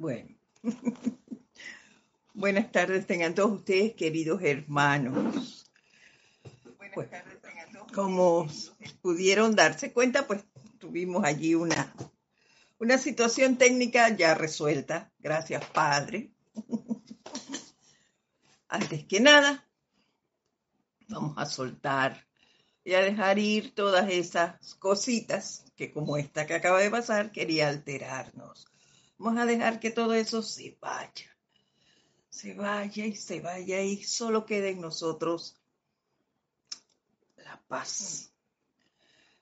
Bueno. Buenas tardes tengan todos ustedes, queridos hermanos. Buenas tardes tengan todos. Como pudieron darse cuenta, pues tuvimos allí una, una situación técnica ya resuelta. Gracias, Padre. Antes que nada, vamos a soltar y a dejar ir todas esas cositas que como esta que acaba de pasar quería alterarnos. Vamos a dejar que todo eso se vaya, se vaya y se vaya y solo quede en nosotros la paz,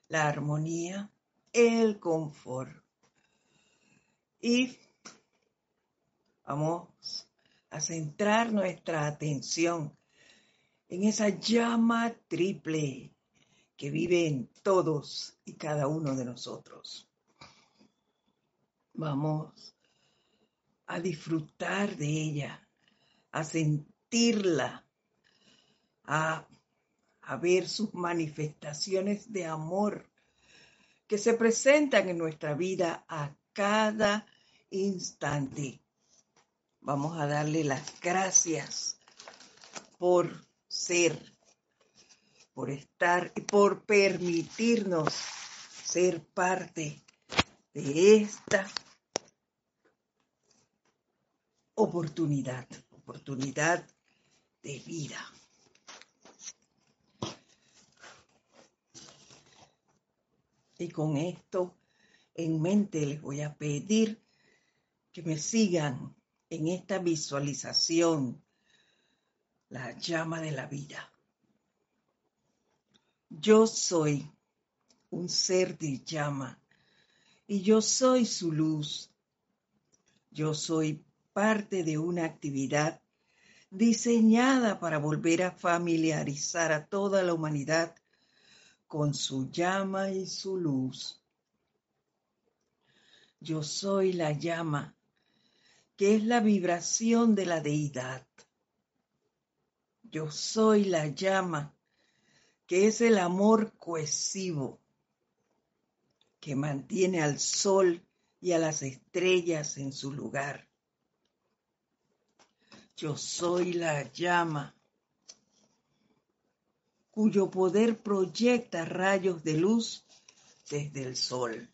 la armonía, el confort. Y vamos a centrar nuestra atención en esa llama triple que vive en todos y cada uno de nosotros. Vamos a disfrutar de ella, a sentirla, a, a ver sus manifestaciones de amor que se presentan en nuestra vida a cada instante. Vamos a darle las gracias por ser, por estar y por permitirnos ser parte de esta oportunidad, oportunidad de vida. Y con esto en mente les voy a pedir que me sigan en esta visualización, la llama de la vida. Yo soy un ser de llama y yo soy su luz. Yo soy parte de una actividad diseñada para volver a familiarizar a toda la humanidad con su llama y su luz. Yo soy la llama, que es la vibración de la deidad. Yo soy la llama, que es el amor cohesivo, que mantiene al sol y a las estrellas en su lugar. Yo soy la llama cuyo poder proyecta rayos de luz desde el sol.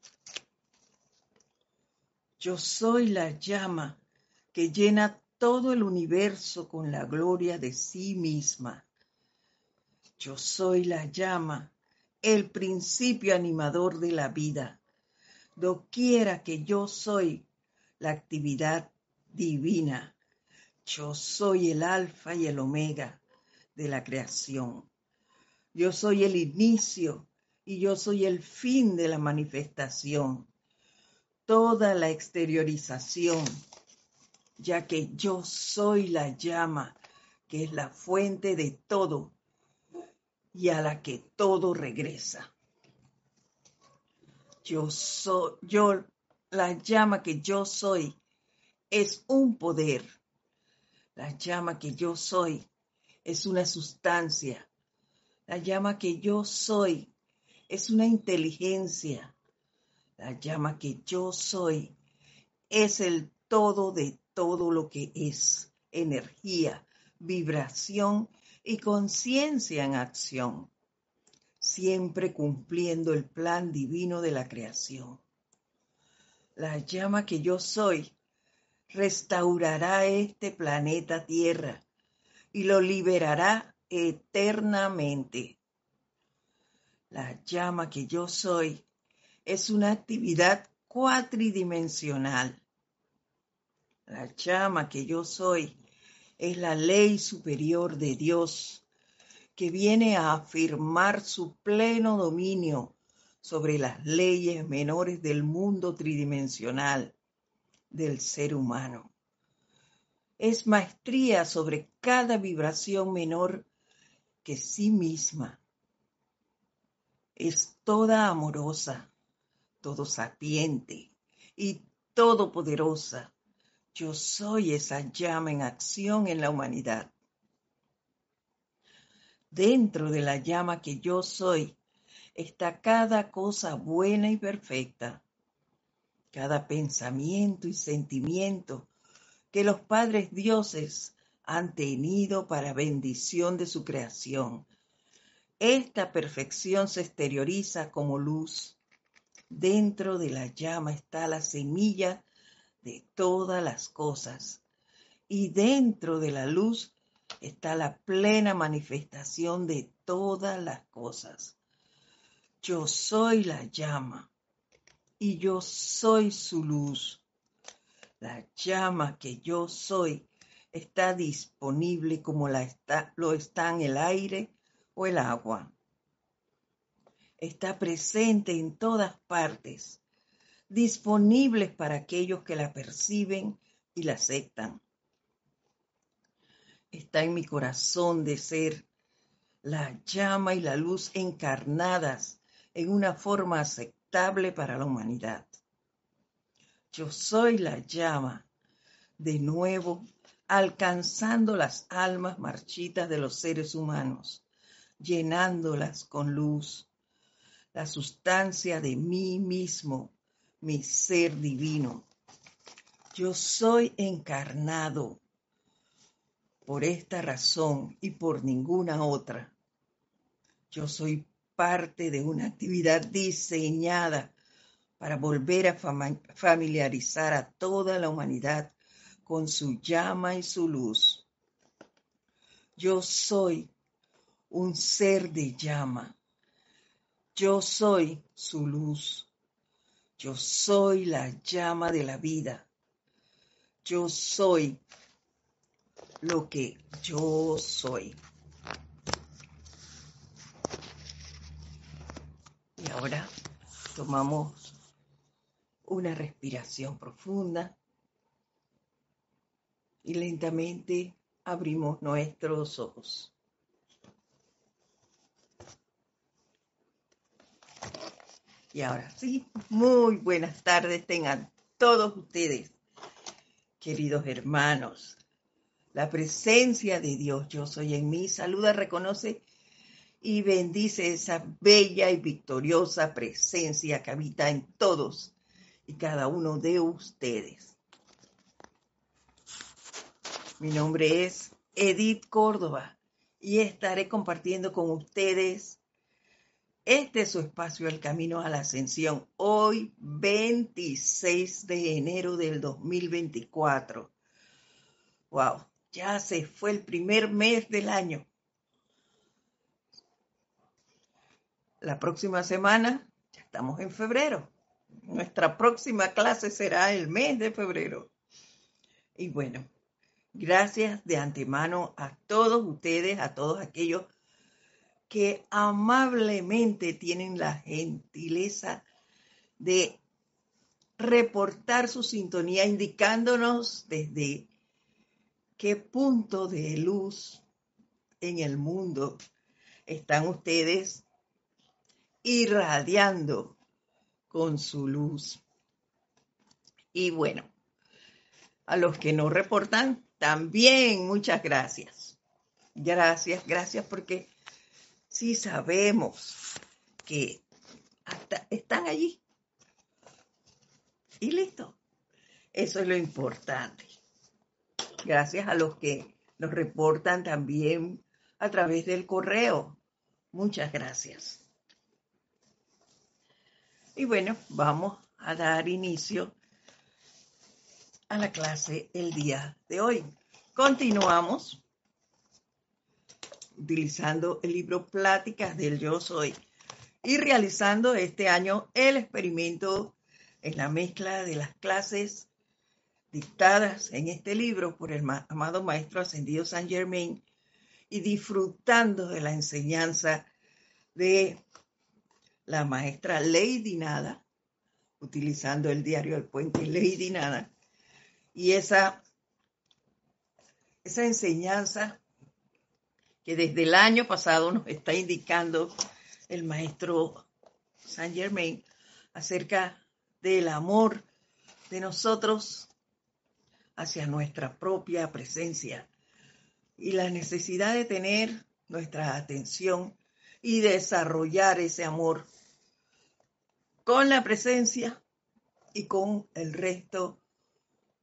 Yo soy la llama que llena todo el universo con la gloria de sí misma. Yo soy la llama, el principio animador de la vida. Doquiera que yo soy la actividad divina yo soy el alfa y el omega de la creación. Yo soy el inicio y yo soy el fin de la manifestación. Toda la exteriorización, ya que yo soy la llama que es la fuente de todo y a la que todo regresa. Yo soy, yo, la llama que yo soy es un poder la llama que yo soy es una sustancia. La llama que yo soy es una inteligencia. La llama que yo soy es el todo de todo lo que es energía, vibración y conciencia en acción, siempre cumpliendo el plan divino de la creación. La llama que yo soy restaurará este planeta Tierra y lo liberará eternamente. La llama que yo soy es una actividad cuatridimensional. La llama que yo soy es la ley superior de Dios que viene a afirmar su pleno dominio sobre las leyes menores del mundo tridimensional del ser humano. Es maestría sobre cada vibración menor que sí misma. Es toda amorosa, todo sapiente y todopoderosa. Yo soy esa llama en acción en la humanidad. Dentro de la llama que yo soy está cada cosa buena y perfecta cada pensamiento y sentimiento que los padres dioses han tenido para bendición de su creación. Esta perfección se exterioriza como luz. Dentro de la llama está la semilla de todas las cosas. Y dentro de la luz está la plena manifestación de todas las cosas. Yo soy la llama y yo soy su luz. La llama que yo soy está disponible como la está, lo el aire o el agua. Está presente en todas partes, disponible para aquellos que la perciben y la aceptan. Está en mi corazón de ser la llama y la luz encarnadas en una forma para la humanidad. Yo soy la llama, de nuevo alcanzando las almas marchitas de los seres humanos, llenándolas con luz, la sustancia de mí mismo, mi ser divino. Yo soy encarnado por esta razón y por ninguna otra. Yo soy parte de una actividad diseñada para volver a familiarizar a toda la humanidad con su llama y su luz. Yo soy un ser de llama. Yo soy su luz. Yo soy la llama de la vida. Yo soy lo que yo soy. Ahora tomamos una respiración profunda y lentamente abrimos nuestros ojos. Y ahora sí, muy buenas tardes tengan todos ustedes, queridos hermanos. La presencia de Dios, yo soy en mí, saluda, reconoce y bendice esa bella y victoriosa presencia que habita en todos y cada uno de ustedes. Mi nombre es Edith Córdoba y estaré compartiendo con ustedes este es su espacio El Camino a la Ascensión, hoy 26 de enero del 2024. Wow, ya se fue el primer mes del año. La próxima semana ya estamos en febrero. Nuestra próxima clase será el mes de febrero. Y bueno, Gracias de antemano a todos ustedes, a todos aquellos que amablemente tienen la gentileza de reportar su sintonía indicándonos desde qué punto de luz en el mundo están ustedes irradiando con su luz. Y bueno, a los que no reportan, también muchas gracias. Gracias, gracias porque sí sabemos que están allí. Y listo. Eso es lo importante. Gracias a los que nos reportan también a través del correo. Muchas gracias. Y bueno, vamos a dar inicio a la clase el día de hoy. Continuamos utilizando el libro Pláticas del Yo Soy y realizando este año el experimento en la mezcla de las clases dictadas en este libro por el amado Maestro Ascendido San Germain y disfrutando de la enseñanza de la maestra Lady Nada, utilizando el diario El Puente Lady Nada, y esa, esa enseñanza que desde el año pasado nos está indicando el maestro Saint Germain acerca del amor de nosotros hacia nuestra propia presencia y la necesidad de tener nuestra atención y desarrollar ese amor con la presencia y con el resto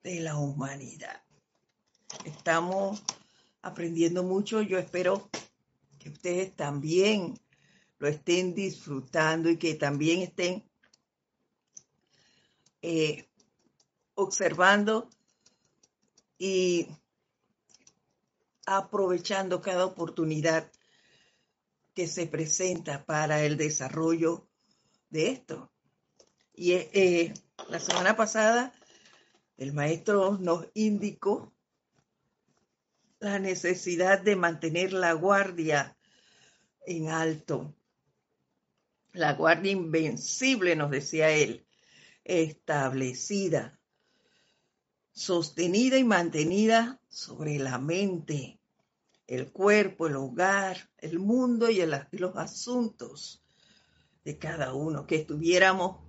de la humanidad. Estamos aprendiendo mucho. Yo espero que ustedes también lo estén disfrutando y que también estén eh, observando y aprovechando cada oportunidad que se presenta para el desarrollo de esto. Y eh, la semana pasada el maestro nos indicó la necesidad de mantener la guardia en alto. La guardia invencible, nos decía él, establecida, sostenida y mantenida sobre la mente, el cuerpo, el hogar, el mundo y, los asuntos de cada uno, que estuviéramos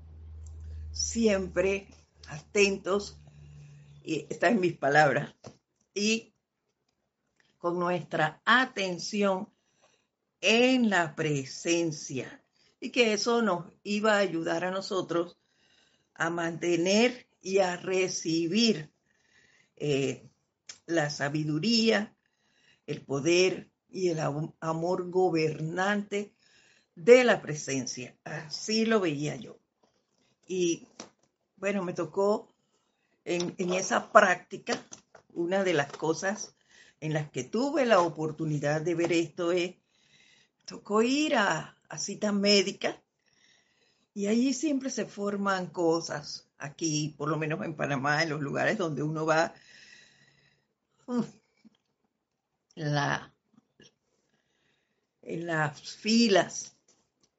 siempre atentos, y está en mis palabras, y con nuestra atención en la presencia, y que eso nos iba a ayudar a nosotros a mantener y a recibir eh, la sabiduría, el poder y el amor gobernante de la presencia. Así lo veía yo. Y bueno, me tocó en, esa práctica, una de las cosas en las que tuve la oportunidad de ver esto es, tocó ir a, a cita médica y allí siempre se forman cosas, aquí, por lo menos en Panamá, en los lugares donde uno va, en las filas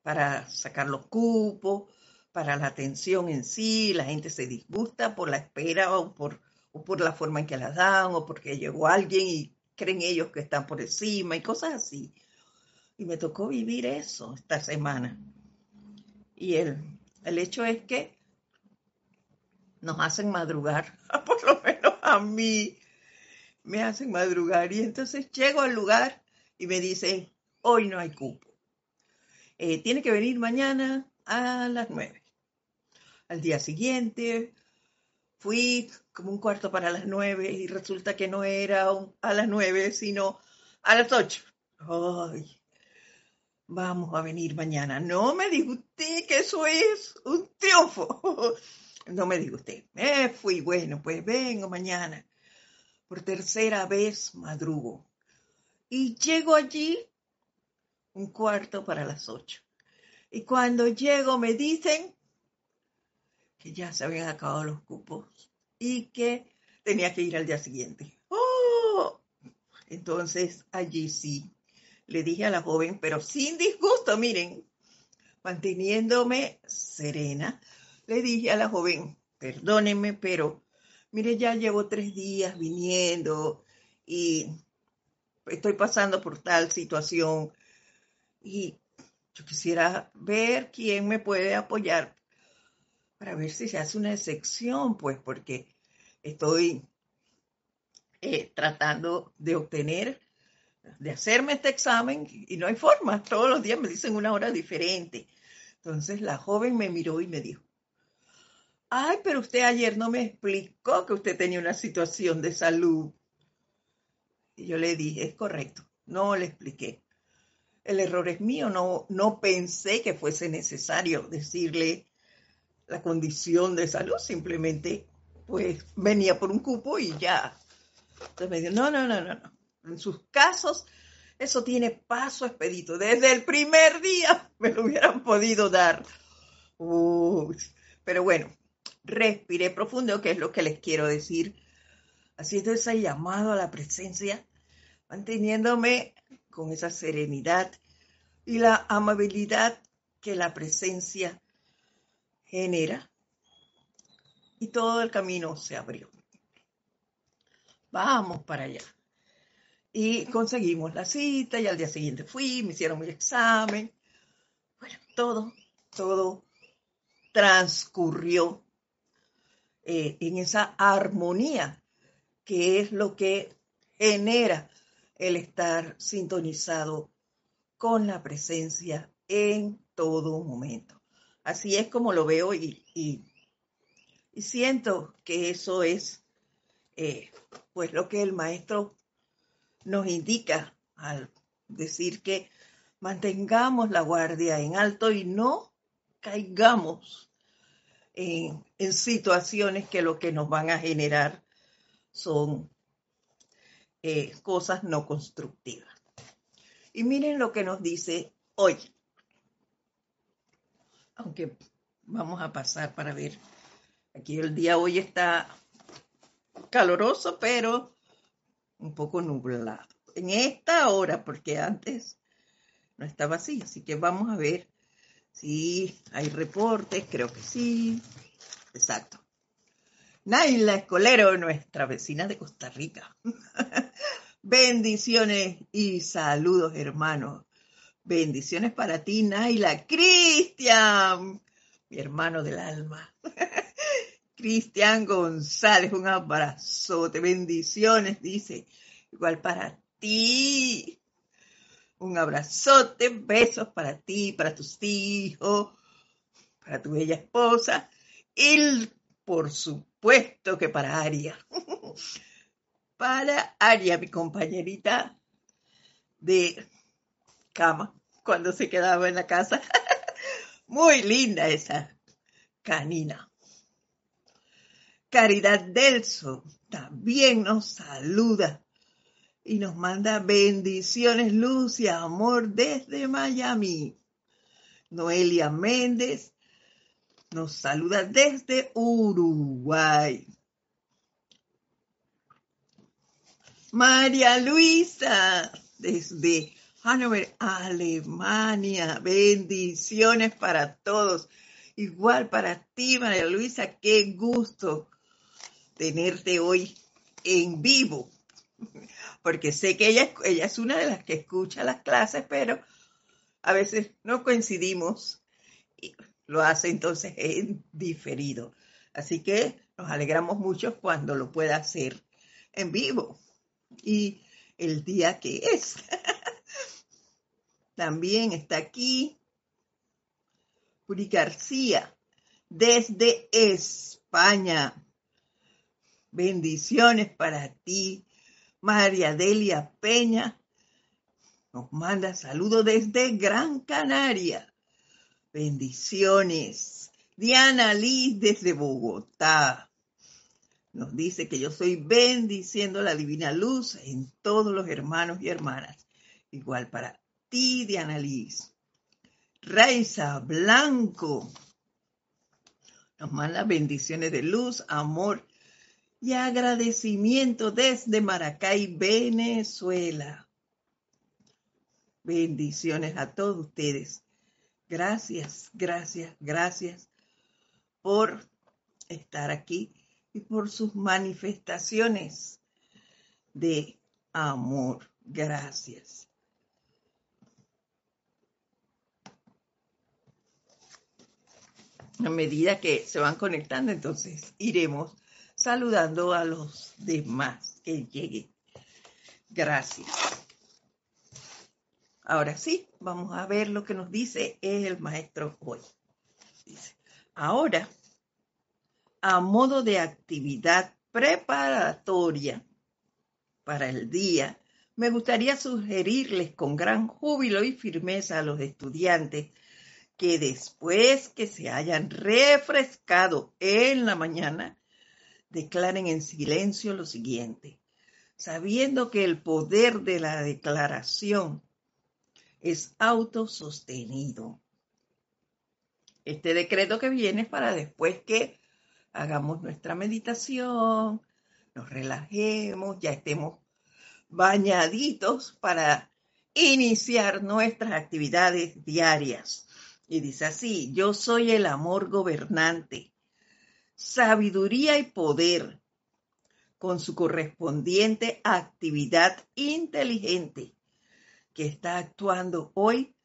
para sacar los cupos, para la atención en sí, la gente se disgusta por la espera o por, o por la forma en que la dan o porque llegó alguien y creen ellos que están por encima y cosas así. Y me tocó vivir eso esta semana. Y el, el hecho es que nos hacen madrugar, por lo menos a mí me hacen madrugar. Y entonces llego al lugar y me dicen, hoy no hay cupo. Eh, tiene que venir mañana a las nueve. Al día siguiente fui como un cuarto para las nueve y resulta que no era a las nueve, sino a las ocho. Ay, vamos a venir mañana. No me diga usted que eso es un triunfo. No me diga usted. Me fui, bueno, pues vengo mañana. Por tercera vez madrugo. Y llego allí un cuarto para las ocho. Y cuando llego me dicen que ya se habían acabado los cupos y que tenía que ir al día siguiente. ¡Oh! Entonces allí sí le dije a la joven, pero sin disgusto, miren, manteniéndome serena, le dije a la joven, perdónenme, pero mire, ya llevo tres días viniendo y estoy pasando por tal situación y yo quisiera ver quién me puede apoyar para ver si se hace una excepción, pues porque estoy eh, tratando de obtener de hacerme este examen y no hay forma. Todos los días me dicen una hora diferente. Entonces la joven me miró y me dijo, ay, pero usted ayer no me explicó que usted tenía una situación de salud. Y yo le dije, es correcto, no le expliqué. El error es mío, no, no pensé que fuese necesario decirle la condición de salud, simplemente pues venía por un cupo y ya. Entonces me dijo, no, no, no, no, no en sus casos, eso tiene paso expedito. Desde el primer día me lo hubieran podido dar. pero bueno, respiré profundo, que es lo que les quiero decir. Haciendo ese llamado a la presencia, manteniéndome con esa serenidad y la amabilidad que la presencia genera. Y todo el camino se abrió. Vamos para allá. Y conseguimos la cita y al día siguiente fui, me hicieron mi examen. Bueno, todo, todo transcurrió eh, en esa armonía que es lo que genera el estar sintonizado con la presencia en todo momento. Así es como lo veo y, siento que eso es eh, pues lo que el maestro nos indica al decir que mantengamos la guardia en alto y no caigamos en, situaciones que lo que nos van a generar son eh, cosas no constructivas. Y miren lo que nos dice hoy. Aunque vamos a pasar para ver. Aquí el día hoy está caloroso, pero un poco nublado. En esta hora, porque antes no estaba así. Así que vamos a ver si hay reportes. Creo que sí. Exacto. Naila Escolero, nuestra vecina de Costa Rica. Bendiciones y saludos, hermanos. Bendiciones para ti, Naila. Cristian, mi hermano del alma. Cristian González, un abrazote. Bendiciones, dice. Igual para ti. Un abrazote, besos para ti, para tus hijos, para tu bella esposa. Y por supuesto que para Aria. para Aria, mi compañerita de cama, cuando se quedaba en la casa. Muy linda esa canina. Caridad Delso también nos saluda y nos manda bendiciones, luz y amor desde Miami. Noelia Méndez nos saluda desde Uruguay. María Luisa, desde Hannover, Alemania. Bendiciones para todos. Igual para ti, María Luisa, qué gusto tenerte hoy en vivo. Porque sé que ella, ella es una de las que escucha las clases, pero a veces no coincidimos lo hace entonces en diferido. Así que nos alegramos mucho cuando lo pueda hacer en vivo y el día que es. También está aquí Puri García desde España. Bendiciones para ti, María Delia Peña. Nos manda saludos desde Gran Canaria. Bendiciones. Diana Liz desde Bogotá. Nos dice que yo soy bendiciendo la divina luz en todos los hermanos y hermanas. Igual para ti, Diana Liz. Raiza Blanco. Nos manda bendiciones de luz, amor y agradecimiento desde Maracay, Venezuela. Bendiciones a todos ustedes. Gracias, gracias, gracias por estar aquí y por sus manifestaciones de amor. Gracias. A medida que se van conectando, entonces iremos saludando a los demás que lleguen. Gracias. Ahora sí, vamos a ver lo que nos dice el maestro hoy. Dice, ahora, a modo de actividad preparatoria para el día, me gustaría sugerirles con gran júbilo y firmeza a los estudiantes que después que se hayan refrescado en la mañana, declaren en silencio lo siguiente, sabiendo que el poder de la declaración es autosostenido. Este decreto que viene es para después que hagamos nuestra meditación, nos relajemos, ya estemos bañaditos para iniciar nuestras actividades diarias. Y dice así, yo soy el amor gobernante, sabiduría y poder, con su correspondiente actividad inteligente que está actuando hoy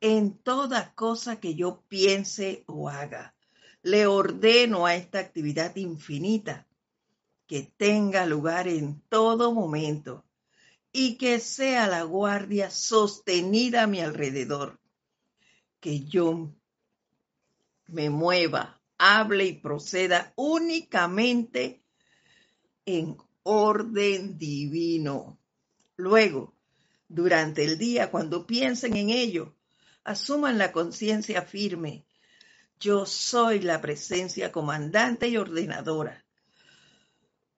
en toda cosa que yo piense o haga. Le ordeno a esta actividad infinita que tenga lugar en todo momento y que sea la guardia sostenida a mi alrededor, que yo me mueva hable y proceda únicamente en orden divino. Luego, durante el día, cuando piensen en ello, asuman la conciencia firme. Yo soy la presencia comandante y ordenadora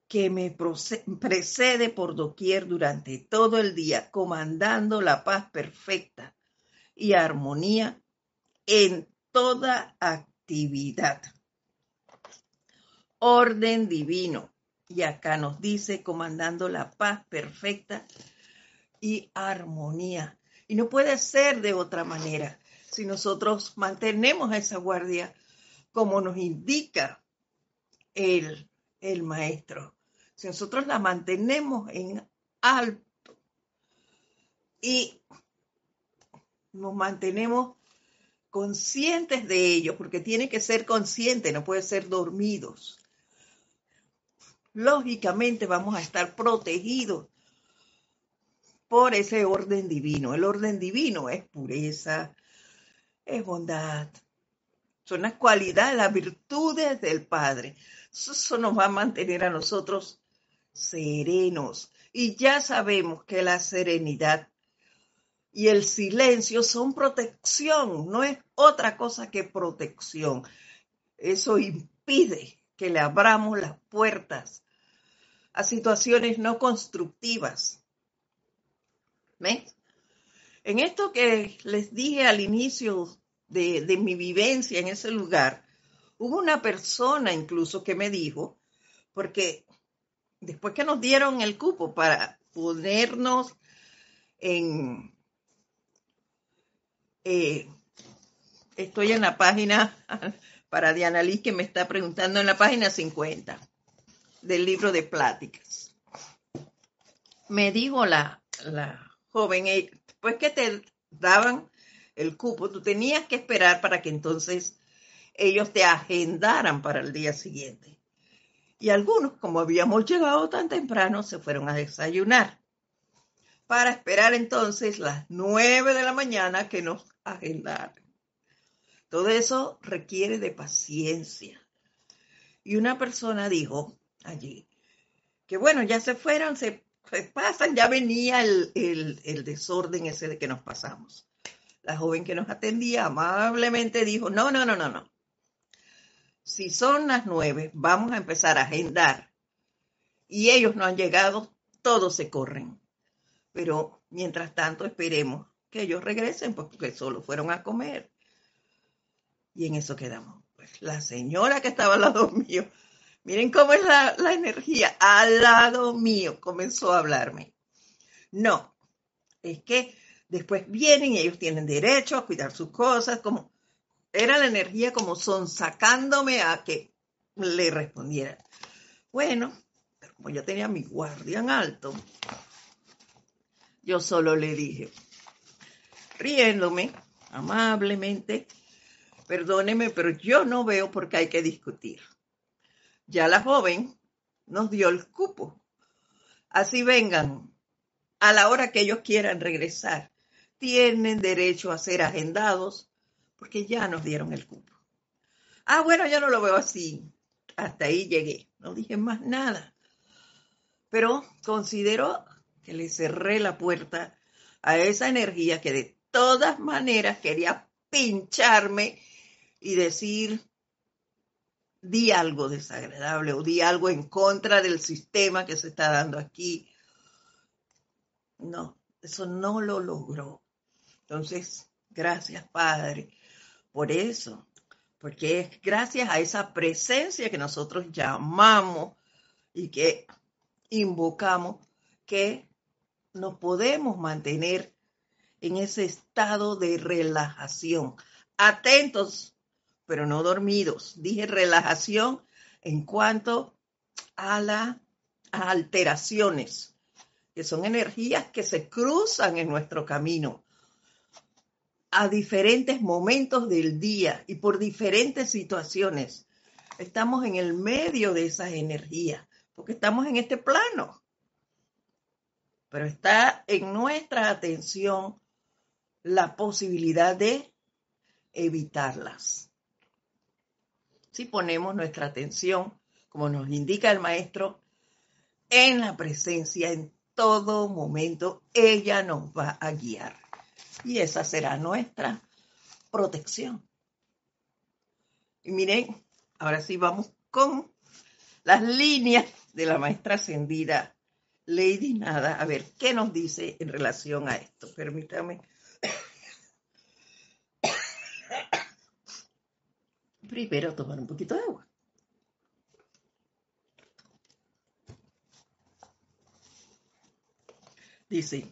que me precede por doquier durante todo el día, comandando la paz perfecta y armonía en toda actividad. Orden divino. Y acá nos dice, comandando la paz perfecta y armonía. Y no puede ser de otra manera si nosotros mantenemos esa guardia como nos indica el, el maestro si nosotros la mantenemos en alto y nos mantenemos conscientes de ello, porque tiene que ser consciente, no puede ser dormidos. Lógicamente vamos a estar protegidos por ese orden divino. El orden divino es pureza, es bondad, son las cualidades, las virtudes del Padre. Eso nos va a mantener a nosotros serenos. Y ya sabemos que la serenidad y el silencio son protección, no es otra cosa que protección. Eso impide que le abramos las puertas a situaciones no constructivas. ¿Ves? En esto que les dije al inicio de, de mi vivencia en ese lugar, hubo una persona incluso que me dijo, porque después que nos dieron el cupo para ponernos en... Eh, estoy en la página, para Diana Liz que me está preguntando, en la página 50 del libro de pláticas. Me dijo la, la joven, eh, después que te daban el cupo, tú tenías que esperar para que entonces ellos te agendaran para el día siguiente y algunos, como habíamos llegado tan temprano, se fueron a desayunar para esperar entonces las nueve de la mañana que nos agendaran. Todo eso requiere de paciencia. Y una persona dijo allí que bueno, ya se fueron, se, pasan, ya venía el, el desorden ese de que nos pasamos. La joven que nos atendía amablemente dijo, no, no, no, no, no si son las nueve, vamos a empezar a agendar. Y ellos no han llegado, todos se corren. Pero mientras tanto esperemos que ellos regresen porque solo fueron a comer. Y en eso quedamos. Pues la señora que estaba al lado mío, miren cómo es la, la energía, al lado mío comenzó a hablarme. No, es que después vienen y ellos tienen derecho a cuidar sus cosas, como era la energía como son sacándome a que le respondiera. Bueno, como yo tenía mi guardián alto, yo solo le dije, riéndome amablemente, perdóneme, pero yo no veo por qué hay que discutir. Ya la joven nos dio el cupo. Así vengan a la hora que ellos quieran regresar. Tienen derecho a ser agendados porque ya nos dieron el cupo. Ah, bueno, yo no lo veo así. Hasta ahí llegué. No dije más nada. Pero considero que le cerré la puerta a esa energía que de todas maneras quería pincharme y decir, di algo desagradable o di algo en contra del sistema que se está dando aquí. No, eso no lo logró. Entonces, gracias Padre por eso, porque es gracias a esa presencia que nosotros llamamos y que invocamos que nos podemos mantener en ese estado de relajación, atentos, pero no dormidos. Dije relajación en cuanto a las alteraciones, que son energías que se cruzan en nuestro camino a diferentes momentos del día y por diferentes situaciones. Estamos en el medio de esas energías, porque estamos en este plano. Pero está en nuestra atención la posibilidad de evitarlas. si ponemos nuestra atención, como nos indica el maestro, en la presencia en todo momento, ella nos va a guiar. Y esa será nuestra protección. Y miren, ahora sí vamos con las líneas de la maestra ascendida Lady Nada. A ver, ¿qué nos dice en relación a esto? Permítame. Primero tomar un poquito de agua. Dice,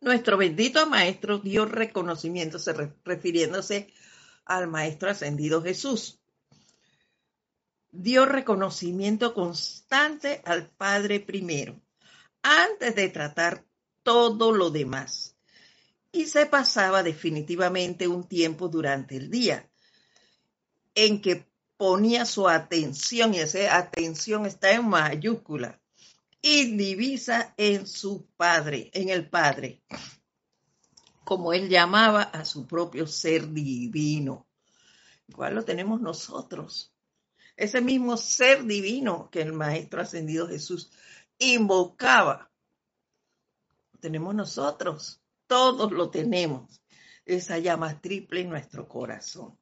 nuestro bendito maestro dio reconocimiento, refiriéndose al maestro ascendido Jesús. Dio reconocimiento constante al Padre primero, antes de tratar todo lo demás. Y se pasaba definitivamente un tiempo durante el día en que ponía su atención, y esa atención está en mayúscula, y divisa en su Padre, en el Padre, como él llamaba a su propio ser divino. Igual lo tenemos nosotros. Ese mismo ser divino que el Maestro Ascendido Jesús invocaba. Tenemos nosotros. Todos lo tenemos. Esa llama triple en nuestro corazón.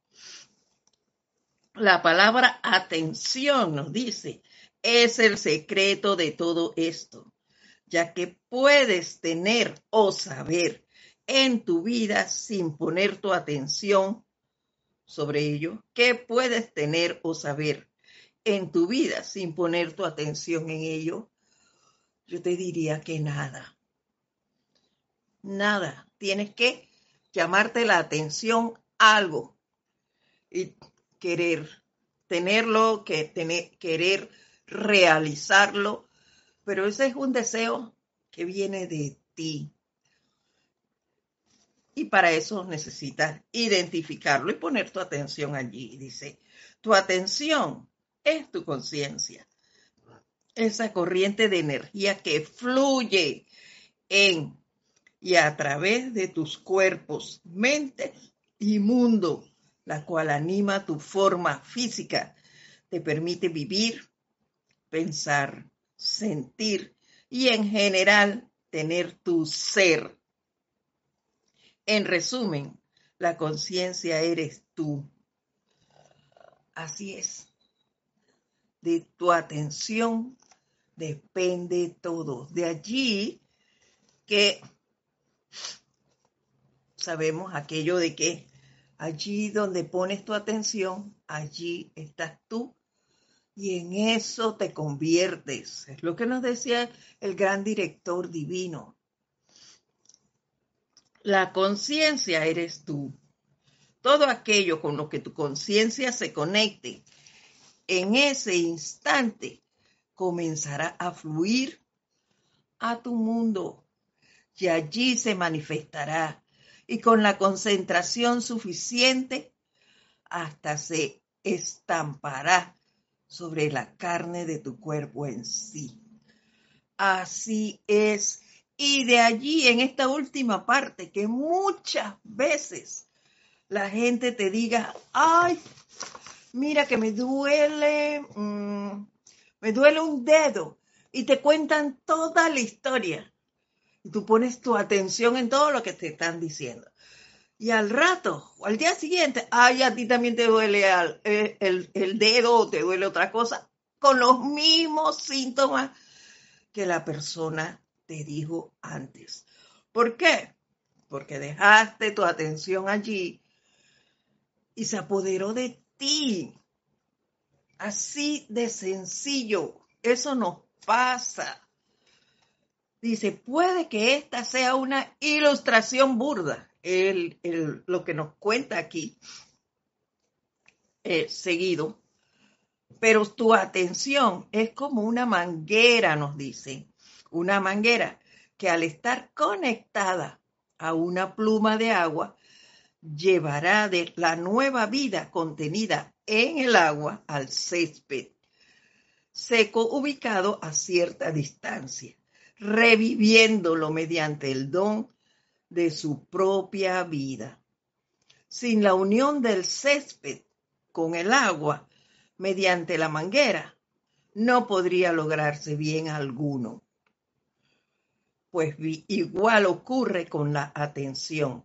La palabra atención nos dice, es el secreto de todo esto, ya que puedes tener o saber en tu vida sin poner tu atención sobre ello. ¿Qué puedes tener o saber en tu vida sin poner tu atención en ello? Yo te diría que nada. Nada. Tienes que llamarte la atención algo y querer tenerlo, que tener, querer realizarlo, pero ese es un deseo que viene de ti. Y para eso necesitas identificarlo y poner tu atención allí. Dice, tu atención es tu conciencia. Esa corriente de energía que fluye en y a través de tus cuerpos, mente y mundo, la cual anima tu forma física, te permite vivir, pensar, sentir y en general tener tu ser. En resumen, la conciencia eres tú. Así es. De tu atención depende todo. De allí que sabemos aquello de que allí donde pones tu atención, allí estás tú y en eso te conviertes. Es lo que nos decía el gran director divino. La conciencia eres tú. Todo aquello con lo que tu conciencia se conecte, en ese instante comenzará a fluir a tu mundo y allí se manifestará y con la concentración suficiente hasta se estampará sobre la carne de tu cuerpo en sí. Así es. Y de allí, en esta última parte, que muchas veces la gente te diga, ay, mira que me duele, mm, me duele un dedo, y te cuentan toda la historia. Y tú pones tu atención en todo lo que te están diciendo. Y al rato, o al día siguiente, ay, a ti también te duele eh, el, dedo o te duele otra cosa, con los mismos síntomas que la persona te dijo antes. ¿Por qué? Porque dejaste tu atención allí y se apoderó de ti. Así de sencillo. Eso nos pasa. Dice, puede que esta sea una ilustración burda lo que nos cuenta aquí eh, seguido, pero tu atención es como una manguera, nos dice, una manguera que al estar conectada a una pluma de agua, llevará de la nueva vida contenida en el agua al césped seco ubicado a cierta distancia, reviviéndolo mediante el don de su propia vida. Sin la unión del césped con el agua mediante la manguera, no podría lograrse bien alguno. Pues igual ocurre con la atención,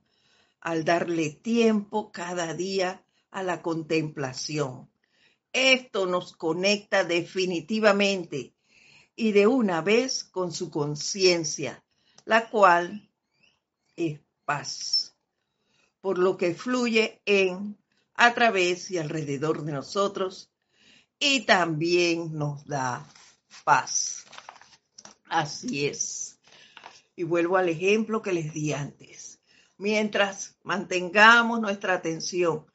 al darle tiempo cada día a la contemplación. Esto nos conecta definitivamente y de una vez con su conciencia, la cual es paz, por lo que fluye en, a través y alrededor de nosotros y también nos da paz. Así es. Y vuelvo al ejemplo que les di antes. Mientras mantengamos nuestra atención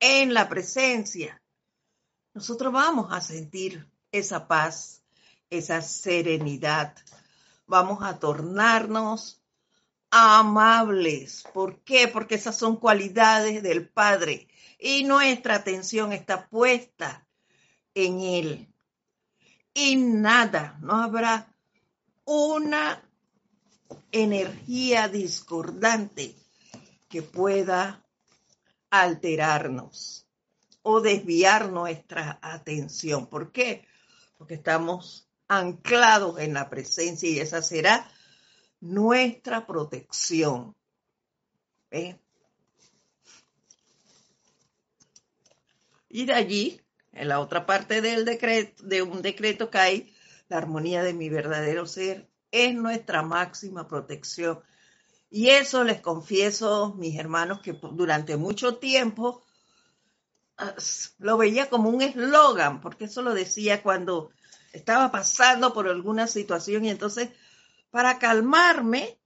en la presencia, nosotros vamos a sentir esa paz, esa serenidad. Vamos a tornarnos amables. ¿Por qué? Porque esas son cualidades del Padre y nuestra atención está puesta en Él. Y nada, no habrá una energía discordante que pueda alterarnos o desviar nuestra atención. ¿Por qué? Porque estamos anclados en la presencia y esa será nuestra protección. Y de allí en la otra parte del decreto, de un decreto que hay, la armonía de mi verdadero ser es nuestra máxima protección. Y eso les confieso, mis hermanos, que durante mucho tiempo lo veía como un eslogan, porque eso lo decía cuando estaba pasando por alguna situación y entonces para calmarme,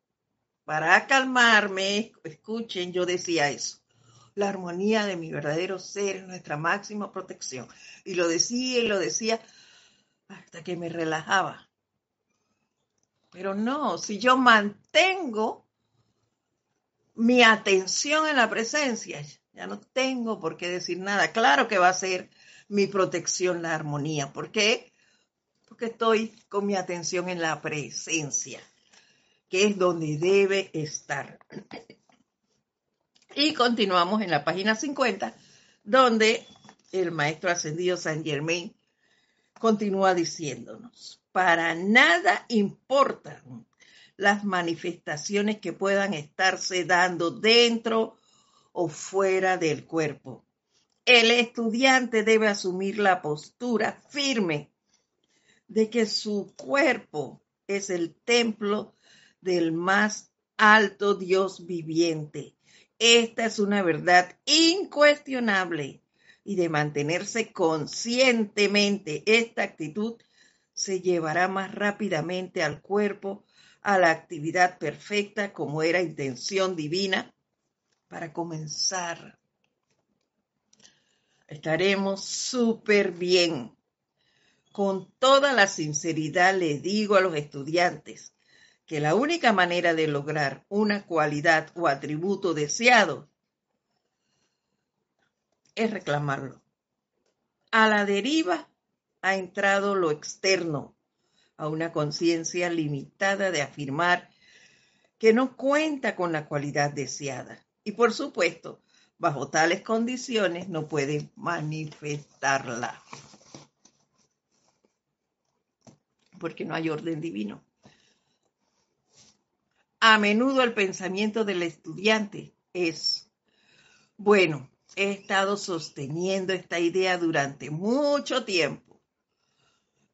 para calmarme, escuchen, yo decía eso la armonía de mi verdadero ser es nuestra máxima protección. Y lo decía y lo decía hasta que me relajaba. Pero no, si yo mantengo mi atención en la presencia, ya no tengo por qué decir nada. Claro que va a ser mi protección la armonía. ¿Por qué? Porque estoy con mi atención en la presencia, que es donde debe estar. Y continuamos en la página 50, donde el maestro ascendido San Germain continúa diciéndonos, para nada importan las manifestaciones que puedan estarse dando dentro o fuera del cuerpo. El estudiante debe asumir la postura firme de que su cuerpo es el templo del más alto Dios viviente esta es una verdad incuestionable y de mantenerse conscientemente esta actitud se llevará más rápidamente al cuerpo a la actividad perfecta como era intención divina para comenzar. Estaremos súper bien. Con toda la sinceridad le digo a los estudiantes que la única manera de lograr una cualidad o atributo deseado es reclamarlo. A la deriva ha entrado lo externo, a una conciencia limitada de afirmar que no cuenta con la cualidad deseada. Y por supuesto, bajo tales condiciones no puede manifestarla. Porque no hay orden divino. A menudo el pensamiento del estudiante es, bueno, he estado sosteniendo esta idea durante mucho tiempo,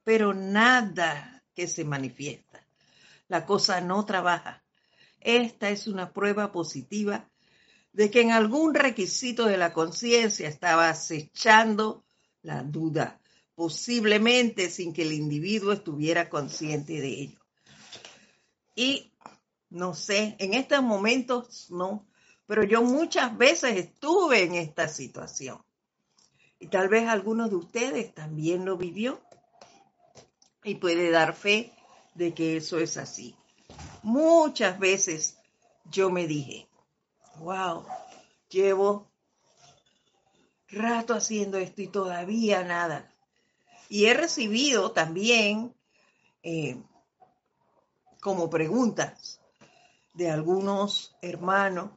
pero nada que se manifiesta. La cosa no trabaja. Esta es una prueba positiva de que en algún requisito de la conciencia estaba acechando la duda, posiblemente sin que el individuo estuviera consciente de ello. Y no sé, en estos momentos no, pero yo muchas veces estuve en esta situación. Y tal vez algunos de ustedes también lo vivió y puede dar fe de que eso es así. Muchas veces yo me dije, wow, llevo rato haciendo esto y todavía nada. Y he recibido también eh, como preguntas, de algunos hermanos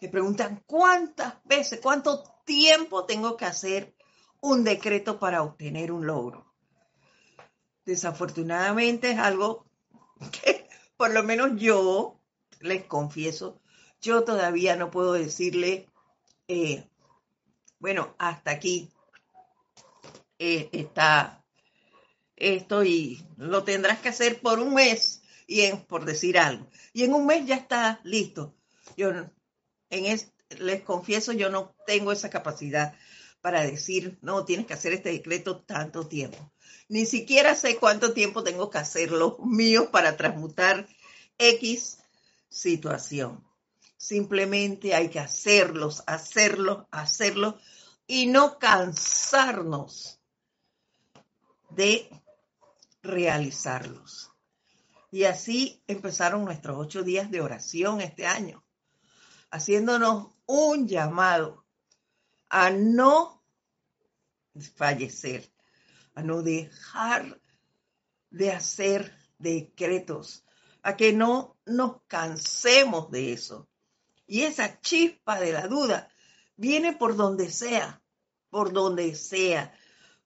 que preguntan cuántas veces, cuánto tiempo tengo que hacer un decreto para obtener un logro. Desafortunadamente es algo que por lo menos yo les confieso, yo todavía no puedo decirle, eh, bueno, hasta aquí eh, está esto y lo tendrás que hacer por un mes y por decir algo. Y en un mes ya está listo. Yo en les confieso, yo no tengo esa capacidad para decir, no, tienes que hacer este decreto tanto tiempo. Ni siquiera sé cuánto tiempo tengo que hacer los míos para transmutar X situación. Simplemente hay que hacerlos, hacerlos, hacerlos y no cansarnos de realizarlos. Y así empezaron nuestros ocho días de oración este año, haciéndonos un llamado a no fallecer, a no dejar de hacer decretos, a que no nos cansemos de eso. Y esa chispa de la duda viene por donde sea, por donde sea,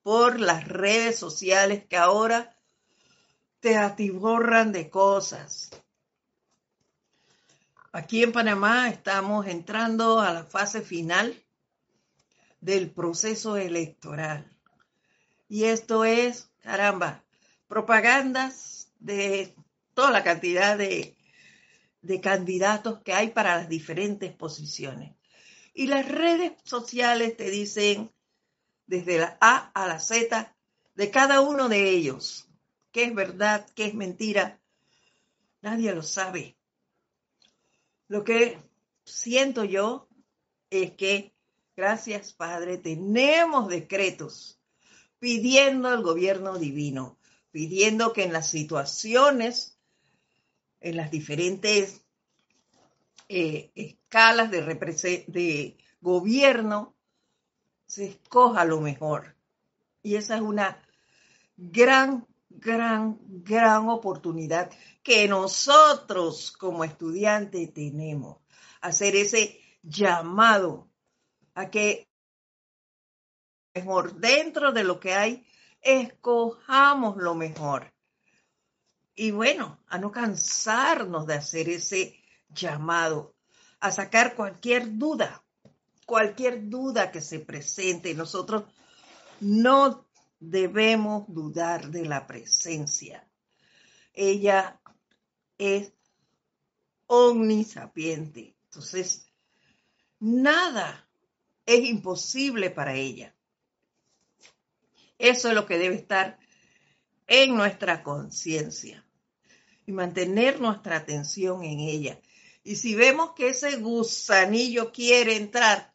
por las redes sociales que ahora te atiborran de cosas. Aquí en Panamá estamos entrando a la fase final del proceso electoral. Y esto es, caramba, propagandas de toda la cantidad de, de candidatos que hay para las diferentes posiciones. Y las redes sociales te dicen desde la A a la Z de cada uno de ellos. ¿Qué es verdad? ¿Qué es mentira? Nadie lo sabe. Lo que siento yo es que, gracias Padre, tenemos decretos pidiendo al gobierno divino, pidiendo que en las situaciones, en las diferentes eh, escalas de, de gobierno, se escoja lo mejor. Y esa es una gran, gran, gran oportunidad que nosotros como estudiantes tenemos, hacer ese llamado a que mejor dentro de lo que hay, escojamos lo mejor. Y bueno, a no cansarnos de hacer ese llamado, a sacar cualquier duda, cualquier duda que se presente. Nosotros no debemos dudar de la presencia. Ella es omnisapiente. Entonces, nada es imposible para ella. Eso es lo que debe estar en nuestra conciencia y mantener nuestra atención en ella. Y si vemos que ese gusanillo quiere entrar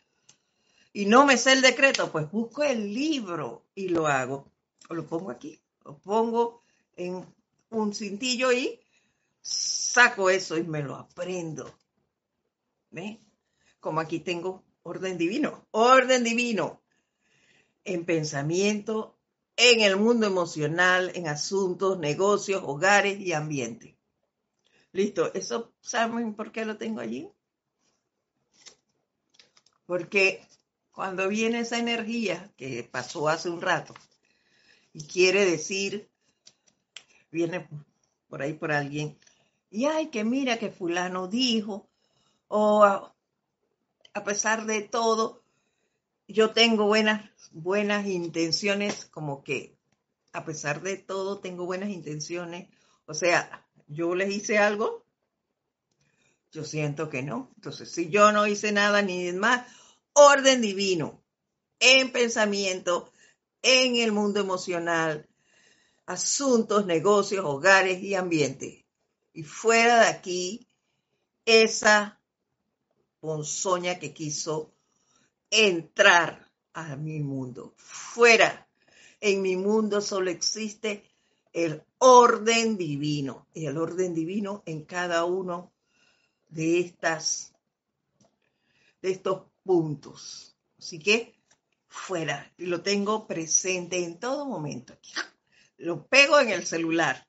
y no me sé el decreto, pues busco el libro y lo hago. O lo pongo aquí, lo pongo en un cintillo y saco eso y me lo aprendo. ¿Ve? Como aquí tengo orden divino, orden divino en pensamiento, en el mundo emocional, en asuntos, negocios, hogares y ambiente. Listo, ¿eso saben por qué lo tengo allí? Porque cuando viene esa energía que pasó hace un rato y quiere decir, viene por ahí por alguien, y ay, que mira que fulano dijo, o a, pesar de todo, yo tengo buenas, buenas intenciones, como que a pesar de todo tengo buenas intenciones, o sea, yo les hice algo, yo siento que no. Entonces, si yo no hice nada ni más, orden divino en pensamiento, en el mundo emocional, asuntos, negocios, hogares y ambiente y fuera de aquí esa ponzoña que quiso entrar a mi mundo. Fuera. En mi mundo solo existe el orden divino y el orden divino en cada uno de estas de estos puntos. Así que fuera y lo tengo presente en todo momento. Lo pego en el celular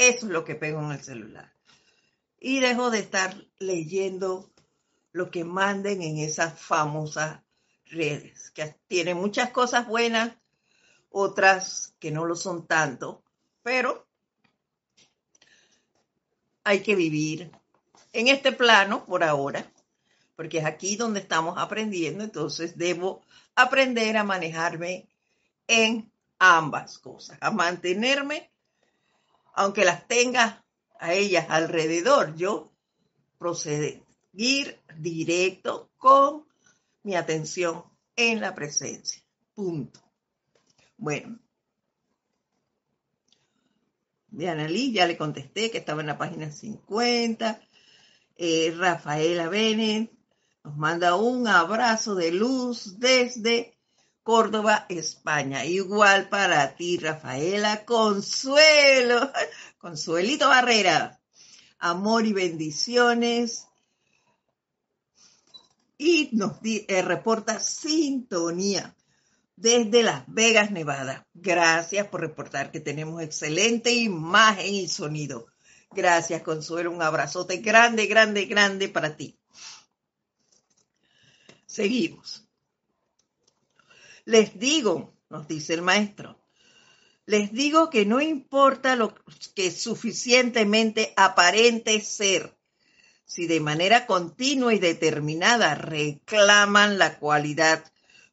eso es lo que pego en el celular. Y dejo de estar leyendo lo que manden en esas famosas redes, que tiene muchas cosas buenas, otras que no lo son tanto, pero hay que vivir en este plano por ahora, porque es aquí donde estamos aprendiendo, entonces debo aprender a manejarme en ambas cosas, a mantenerme, aunque las tenga a ellas alrededor, yo proceder directo con mi atención en la presencia. Punto. Bueno. Diana Lee, ya le contesté que estaba en la página 50. Eh, Rafaela Bennett nos manda un abrazo de luz desde Córdoba, España. Igual para ti, Rafaela. Consuelo, Consuelito Barrera. Amor y bendiciones. Y nos eh, reporta sintonía desde Las Vegas, Nevada. Gracias por reportar que tenemos excelente imagen y sonido. Gracias, Consuelo. Un abrazote grande, grande, grande para ti. Seguimos. Les digo, nos dice el maestro, les digo que no importa lo que suficientemente aparente ser, si de manera continua y determinada reclaman la cualidad,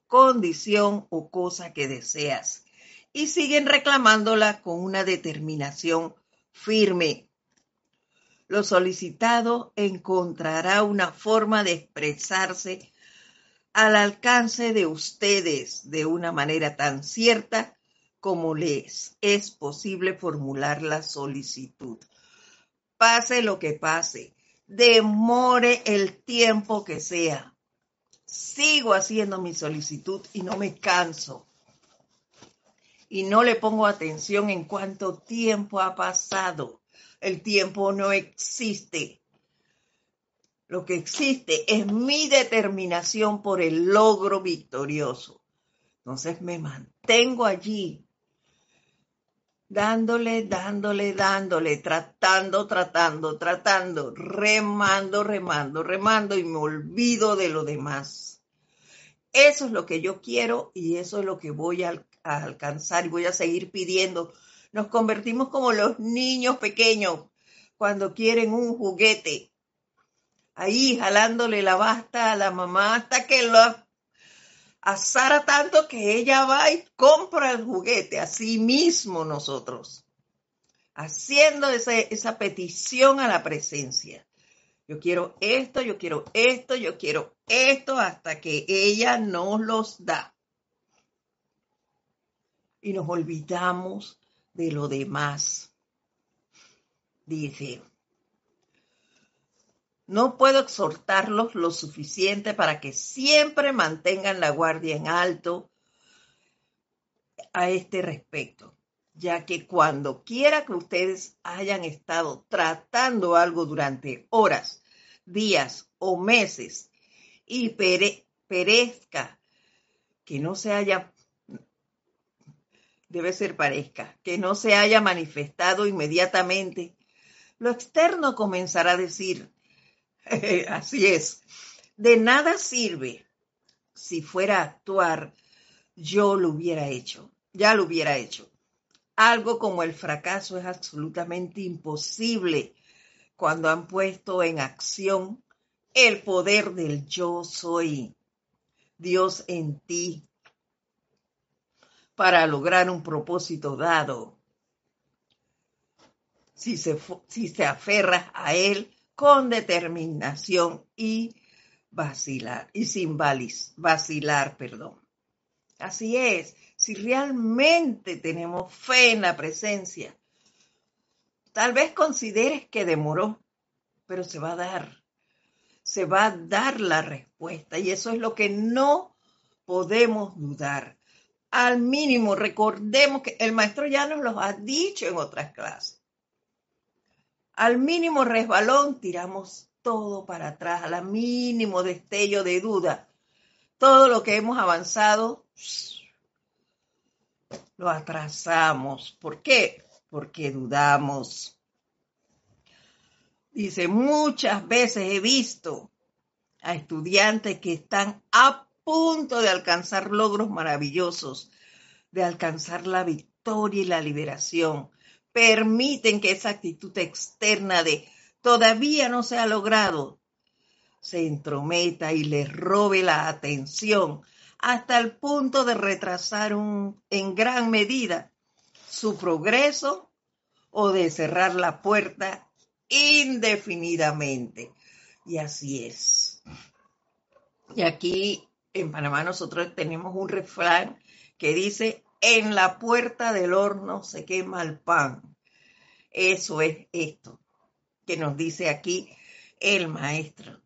condición o cosa que deseas y siguen reclamándola con una determinación firme. Lo solicitado encontrará una forma de expresarse al alcance de ustedes de una manera tan cierta como les es posible formular la solicitud. Pase lo que pase, demore el tiempo que sea. Sigo haciendo mi solicitud y no me canso. Y no le pongo atención en cuánto tiempo ha pasado. El tiempo no existe. Lo que existe es mi determinación por el logro victorioso. Entonces me mantengo allí, dándole, dándole, dándole, tratando, tratando, tratando, remando, remando, remando y me olvido de lo demás. Eso es lo que yo quiero y eso es lo que voy a, alcanzar y voy a seguir pidiendo. Nos convertimos como los niños pequeños cuando quieren un juguete ahí jalándole la basta a la mamá hasta que lo asara tanto que ella va y compra el juguete, así mismo nosotros, haciendo esa petición a la presencia. Yo quiero esto, yo quiero esto, yo quiero esto, hasta que ella nos los da. Y nos olvidamos de lo demás. Dice, no puedo exhortarlos lo suficiente para que siempre mantengan la guardia en alto a este respecto, ya que cuando quiera que ustedes hayan estado tratando algo durante horas, días o meses y perezca, que no se haya, debe ser parezca, que no se haya manifestado inmediatamente, lo externo comenzará a decir, Así es. De nada sirve si fuera a actuar, yo lo hubiera hecho, ya lo hubiera hecho. Algo como el fracaso es absolutamente imposible cuando han puesto en acción el poder del yo soy, Dios en ti, para lograr un propósito dado. Si se, si se aferra a él, con determinación y vacilar, y sin vacilar, perdón. Así es, si realmente tenemos fe en la presencia, tal vez consideres que demoró, pero se va a dar, se va a dar la respuesta y eso es lo que no podemos dudar. Al mínimo, recordemos que el maestro ya nos lo ha dicho en otras clases. Al mínimo resbalón tiramos todo para atrás, al mínimo destello de duda. Todo lo que hemos avanzado lo atrasamos. ¿Por qué? Porque dudamos. Dice, muchas veces he visto a estudiantes que están a punto de alcanzar logros maravillosos, de alcanzar la victoria y la liberación, permiten que esa actitud externa de todavía no se ha logrado se entrometa y les robe la atención hasta el punto de retrasar en gran medida su progreso o de cerrar la puerta indefinidamente. Y así es. Y aquí en Panamá nosotros tenemos un refrán que dice, en la puerta del horno se quema el pan. Eso es esto que nos dice aquí el maestro.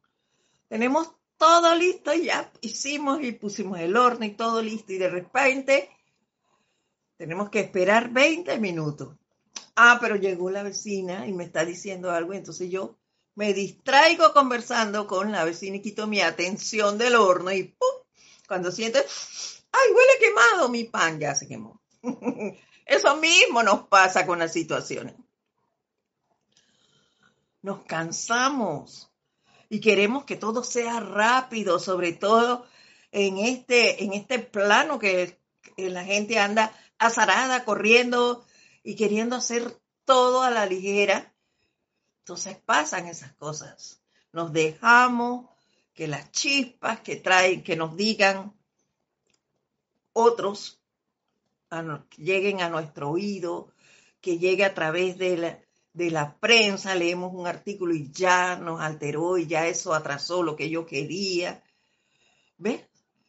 Tenemos todo listo, ya hicimos y pusimos el horno y todo listo y de repente tenemos que esperar 20 minutos. Ah, pero llegó la vecina y me está diciendo algo, entonces yo me distraigo conversando con la vecina y quito mi atención del horno y ¡pum! Cuando siente, ¡ay, huele quemado! Mi pan ya se quemó. Eso mismo nos pasa con las situaciones. Nos cansamos y queremos que todo sea rápido, sobre todo en este, en este plano que, la gente anda azarada, corriendo y queriendo hacer todo a la ligera. Entonces pasan esas cosas. Nos dejamos que las chispas que traen, que nos digan otros, lleguen a nuestro oído, que llegue a través de la, de la prensa, leemos un artículo y ya nos alteró y ya eso atrasó lo que yo quería. ¿Ves?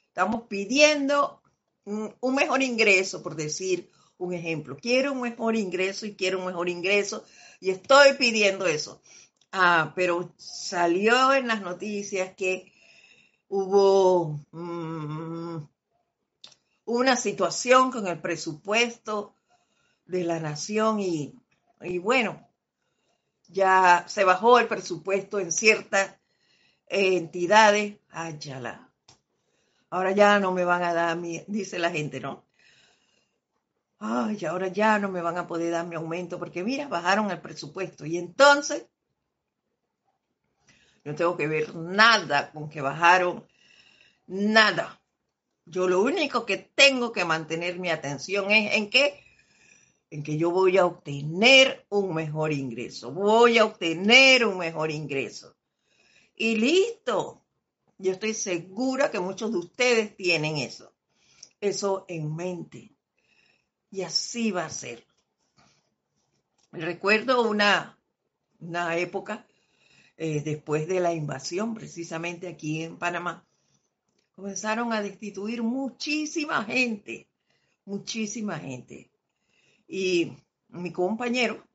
Estamos pidiendo un, mejor ingreso, por decir un ejemplo. Quiero un mejor ingreso y quiero un mejor ingreso y estoy pidiendo eso. Ah, pero salió en las noticias que hubo una situación con el presupuesto de la nación y, y bueno, ya se bajó el presupuesto en ciertas entidades. Ayala. Ahora ya no me van a dar mi, dice la gente, ¿no? Ay, ahora ya no me van a poder dar mi aumento porque mira, bajaron el presupuesto. Y entonces, no tengo que ver nada con que bajaron, nada. Yo lo único que tengo que mantener mi atención es en qué? en que yo voy a obtener un mejor ingreso, voy a obtener un mejor ingreso. Y listo, yo estoy segura que muchos de ustedes tienen eso, eso en mente. Y así va a ser. Recuerdo una, una época eh, después de la invasión, precisamente aquí en Panamá, comenzaron a destituir muchísima gente, muchísima gente y mi compañero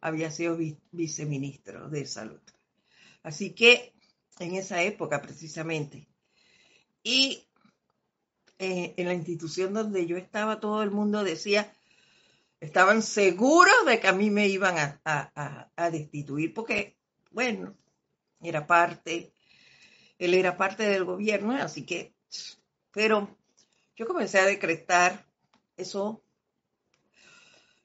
había sido viceministro de salud. Así que en esa época precisamente. Y eh, en la institución donde yo estaba, todo el mundo decía, estaban seguros de que a mí me iban a, a destituir, porque, bueno, era parte, él era parte del gobierno, así que, pero yo comencé a decretar eso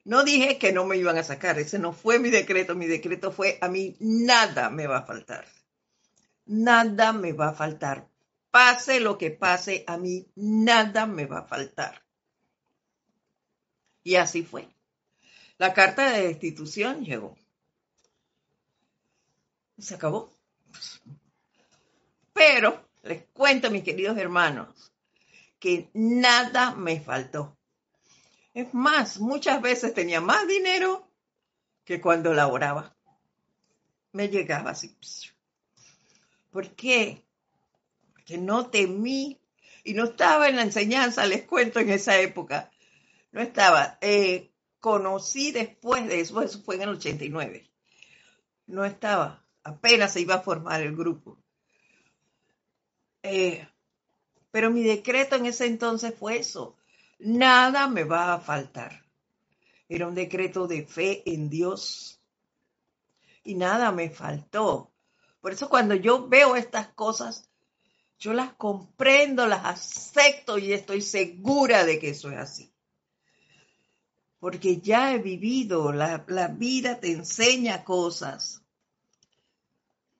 no dije que no me iban a sacar, ese no fue mi decreto, mi decreto fue a mí nada me va a faltar. Nada me va a faltar. Pase lo que pase, a mí nada me va a faltar. Y así fue. La carta de destitución llegó. Se acabó. Pero les cuento, mis queridos hermanos, que nada me faltó. Es más, muchas veces tenía más dinero que cuando laboraba. Me llegaba así. ¿Por qué? Porque no temí y no estaba en la enseñanza, les cuento en esa época. No estaba. Eh, conocí después de eso, eso fue en el 89. No estaba. Apenas se iba a formar el grupo. Eh, pero mi decreto en ese entonces fue eso nada me va a faltar. Era un decreto de fe en Dios y nada me faltó. Por eso cuando yo veo estas cosas, yo las comprendo, las acepto y estoy segura de que eso es así. Porque ya he vivido, la, vida te enseña cosas.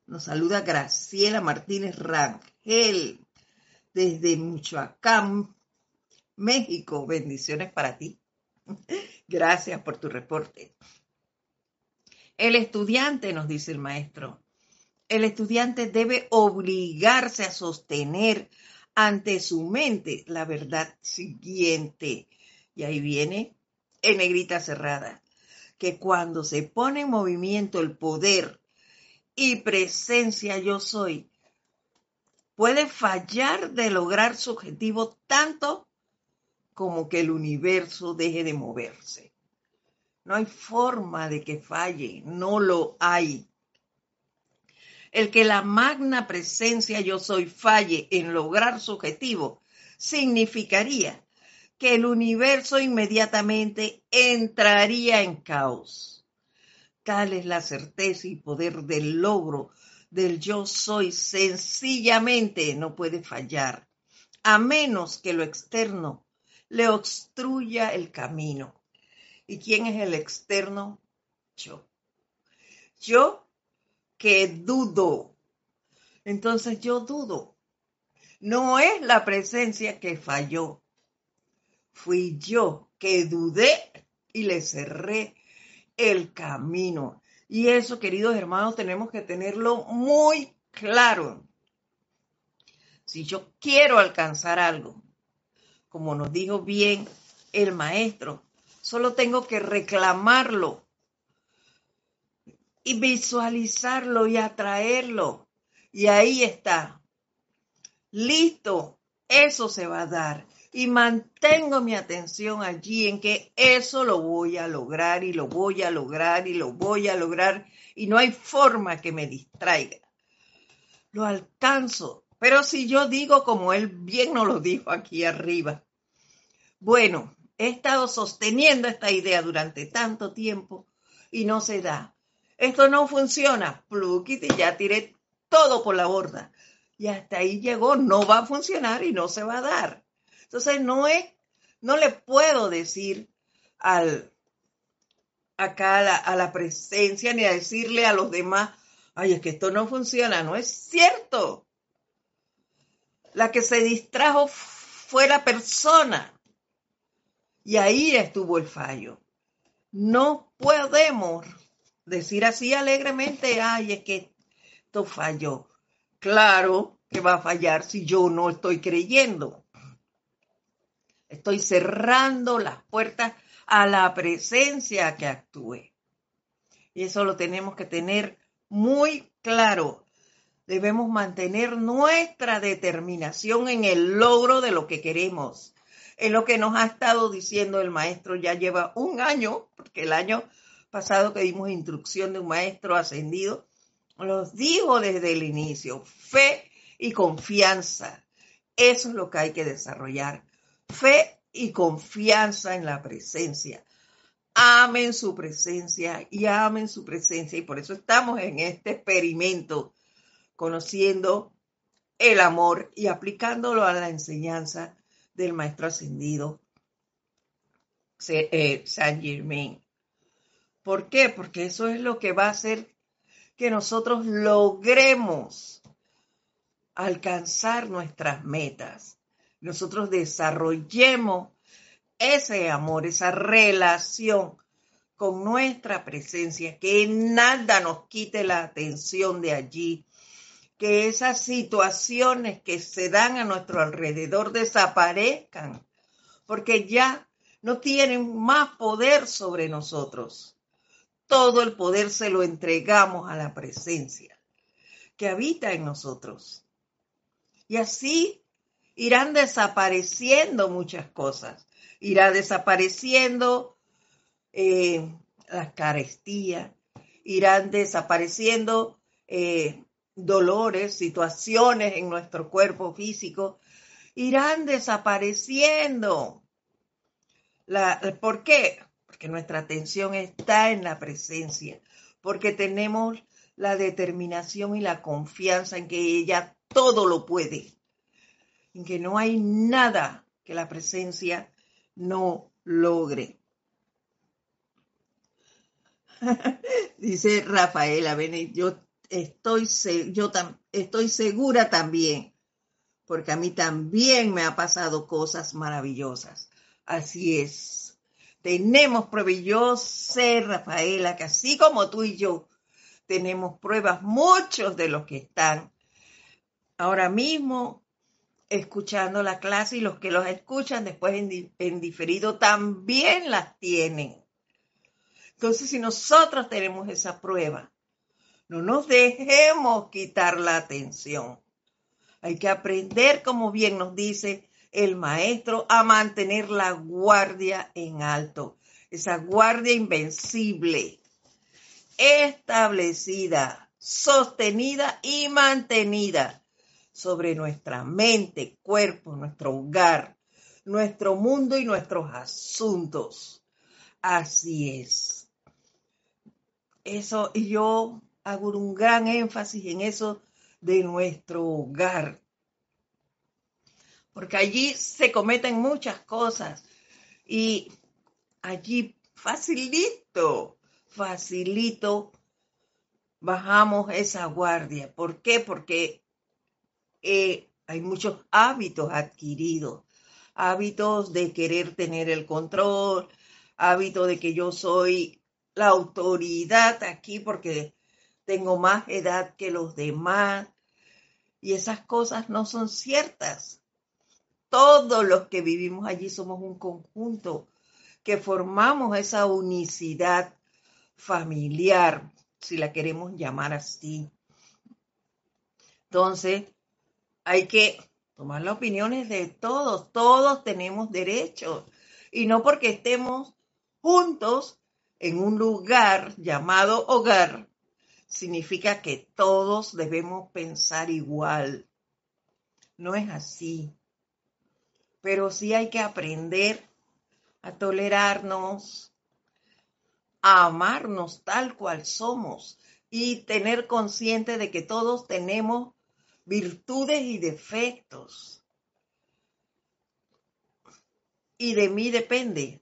Nos saluda Graciela Martínez Rangel desde Michoacán, México. Bendiciones para ti. Gracias por tu reporte. El estudiante, nos dice el maestro, el estudiante debe obligarse a sostener ante su mente la verdad siguiente. Y ahí viene en negrita cerrada, que cuando se pone en movimiento el poder y presencia yo soy, puede fallar de lograr su objetivo tanto como que el universo deje de moverse. No hay forma de que falle, no lo hay. El que la magna presencia yo soy falle en lograr su objetivo significaría que el universo inmediatamente entraría en caos. Tal es la certeza y poder del logro del yo soy. Sencillamente no puede fallar, a menos que lo externo le obstruya el camino. ¿Y quién es el externo? Yo. Yo que dudo. Entonces yo dudo. No es la presencia que falló. Fui yo que dudé y le cerré el camino. Y eso, queridos hermanos, tenemos que tenerlo muy claro. Si yo quiero alcanzar algo, como nos dijo bien el maestro, solo tengo que reclamarlo y visualizarlo y atraerlo. Y ahí está. Listo, eso se va a dar. Y mantengo mi atención allí en que eso lo voy a lograr y lo voy a lograr y lo voy a lograr. Y no hay forma que me distraiga. Lo alcanzo. Pero si yo digo como él bien nos lo dijo aquí arriba, bueno, he estado sosteniendo esta idea durante tanto tiempo y no se da esto no funciona, y ya tiré todo por la borda. Y hasta ahí llegó, no va a funcionar y no se va a dar. Entonces no es, no le puedo decir al, acá a la, a la presencia ni a decirle a los demás, ay, es que esto no funciona, no es cierto. La que se distrajo fue la persona. Y ahí estuvo el fallo. No podemos decir así alegremente, ay, es que esto falló. Claro que va a fallar si yo no estoy creyendo. Estoy cerrando las puertas a la presencia que actúe. Y eso lo tenemos que tener muy claro. Debemos mantener nuestra determinación en el logro de lo que queremos. En lo que nos ha estado diciendo el maestro ya lleva un año, porque el año pasado que dimos instrucción de un maestro ascendido, los dijo desde el inicio, fe y confianza. Eso es lo que hay que desarrollar. Fe y confianza en la presencia. Amen su presencia y amen su presencia. Y por eso estamos en este experimento, conociendo el amor y aplicándolo a la enseñanza del maestro ascendido eh, Saint Germain. ¿Por qué? Porque eso es lo que va a hacer que nosotros logremos alcanzar nuestras metas. Nosotros desarrollemos ese amor, esa relación con nuestra presencia, que nada nos quite la atención de allí, que esas situaciones que se dan a nuestro alrededor desaparezcan, porque ya no tienen más poder sobre nosotros todo el poder se lo entregamos a la presencia que habita en nosotros. Y así irán desapareciendo muchas cosas. Irá desapareciendo eh, las carestías, irán desapareciendo eh, dolores, situaciones en nuestro cuerpo físico, irán desapareciendo. La, ¿Por qué? porque nuestra atención está en la presencia, porque tenemos la determinación y la confianza en que ella todo lo puede, en que no hay nada que la presencia no logre. Dice Rafaela, ven, yo estoy, yo estoy segura también, porque a mí también me ha pasado cosas maravillosas. Así es. Tenemos pruebas. Yo sé, Rafaela, que así como tú y yo tenemos pruebas, muchos de los que están ahora mismo escuchando la clase y los que los escuchan después en, diferido también las tienen. Entonces, si nosotros tenemos esa prueba, no nos dejemos quitar la atención. Hay que aprender, como bien nos dice el maestro, a mantener la guardia en alto, esa guardia invencible, establecida, sostenida y mantenida sobre nuestra mente, cuerpo, nuestro hogar, nuestro mundo y nuestros asuntos. Así es. Eso, y yo hago un gran énfasis en eso de nuestro hogar. Porque allí se cometen muchas cosas y allí facilito, facilito bajamos esa guardia. ¿Por qué? Porque eh, hay muchos hábitos adquiridos, hábitos de querer tener el control, hábito de que yo soy la autoridad aquí porque tengo más edad que los demás. Y esas cosas no son ciertas. Todos los que vivimos allí somos un conjunto que formamos esa unicidad familiar, si la queremos llamar así. Entonces, hay que tomar las opiniones de todos, todos tenemos derechos. Y no porque estemos juntos en un lugar llamado hogar, significa que todos debemos pensar igual. No es así. Pero sí hay que aprender a tolerarnos, a amarnos tal cual somos y tener consciente de que todos tenemos virtudes y defectos. Y de mí depende,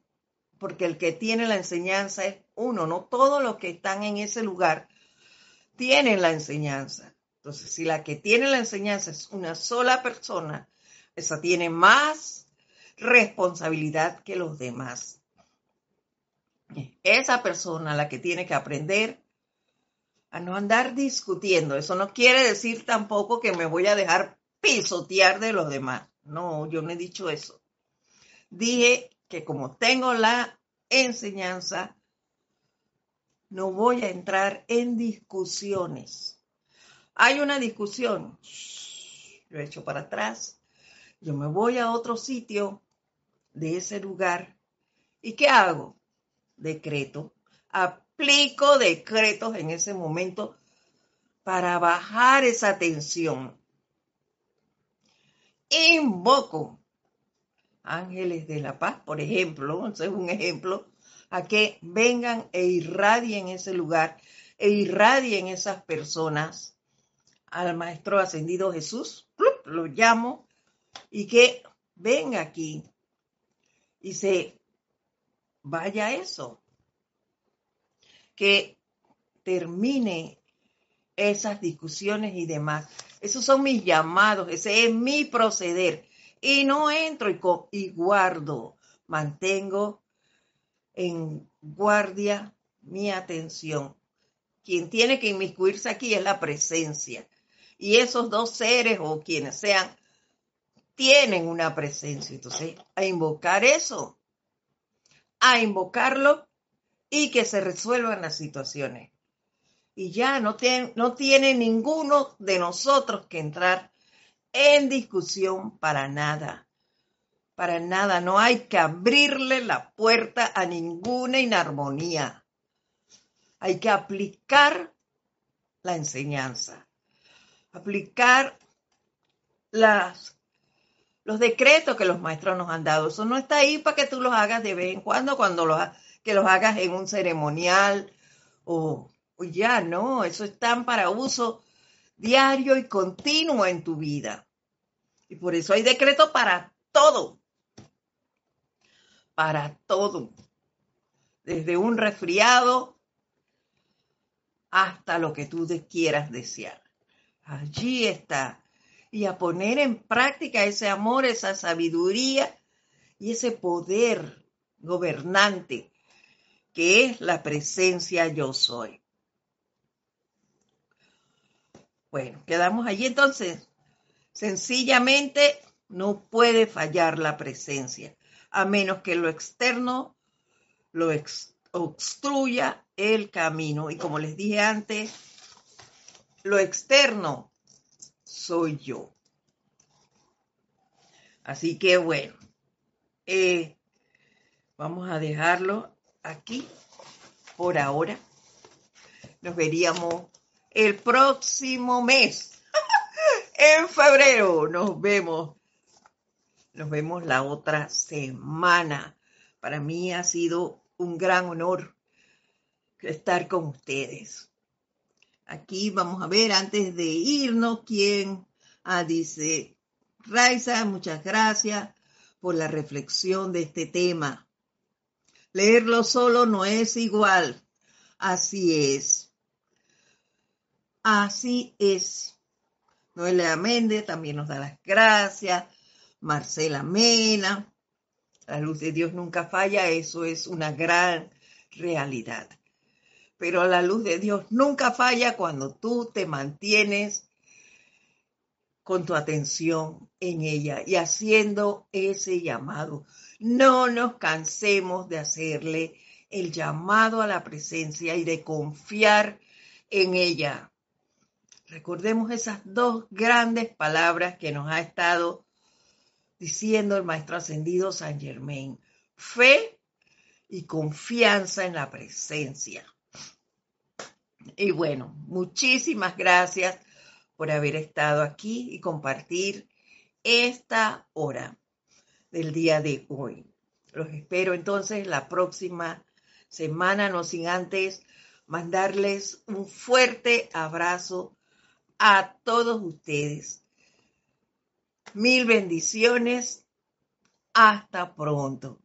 porque el que tiene la enseñanza es uno, no todos los que están en ese lugar tienen la enseñanza. Entonces, si la que tiene la enseñanza es una sola persona, esa tiene más responsabilidad que los demás. Esa persona la que tiene que aprender a no andar discutiendo. Eso no quiere decir tampoco que me voy a dejar pisotear de los demás. No, yo no he dicho eso. Dije que como tengo la enseñanza, no voy a entrar en discusiones. Hay una discusión, lo he hecho para atrás, yo me voy a otro sitio de ese lugar. ¿Y qué hago? Decreto aplico decretos en ese momento para bajar esa tensión. Invoco ángeles de la paz, por ejemplo, es un ejemplo, a que vengan e irradien ese lugar e irradien esas personas al Maestro Ascendido Jesús, lo llamo, y que venga aquí y se vaya eso, que termine esas discusiones y demás. Esos son mis llamados, ese es mi proceder. Y no entro y, guardo, mantengo en guardia mi atención. Quien tiene que inmiscuirse aquí es la presencia. Y esos dos seres o quienes sean, tienen una presencia. Entonces, a invocar eso, a invocarlo y que se resuelvan las situaciones. Y ya no tiene, no tiene ninguno de nosotros que entrar en discusión para nada. Para nada, no hay que abrirle la puerta a ninguna inarmonía. Hay que aplicar la enseñanza, aplicar las, los decretos que los maestros nos han dado. Eso no está ahí para que tú los hagas de vez en cuando, cuando los, que los hagas en un ceremonial o, ya no, eso están para uso diario y continuo en tu vida. Y por eso hay decreto para todo. Para todo. Desde un resfriado hasta lo que tú quieras desear. Allí está. y a poner en práctica ese amor, esa sabiduría y ese poder gobernante que es la presencia yo soy. Bueno, quedamos allí entonces. Sencillamente no puede fallar la presencia, a menos que lo externo lo obstruya el camino. Y como les dije antes, lo externo soy yo. Así que bueno, eh, vamos a dejarlo aquí por ahora. Nos veríamos el próximo mes. en febrero nos vemos. Nos vemos la otra semana. Para mí ha sido un gran honor estar con ustedes. Aquí vamos a ver antes de irnos quién ah, dice Raiza, muchas gracias por la reflexión de este tema. Leerlo solo no es igual. Así es. Así es. Noelia Méndez también nos da las gracias. Marcela Mena. La luz de Dios nunca falla, eso es una gran realidad. Pero la luz de Dios nunca falla cuando tú te mantienes con tu atención en ella y haciendo ese llamado. No nos cansemos de hacerle el llamado a la presencia y de confiar en ella. Recordemos esas dos grandes palabras que nos ha estado diciendo el Maestro Ascendido San Germain. Fe y confianza en la presencia. Y bueno, muchísimas gracias por haber estado aquí y compartir esta hora del día de hoy. Los espero entonces la próxima semana, no sin antes mandarles un fuerte abrazo a todos ustedes. Mil bendiciones. Hasta pronto.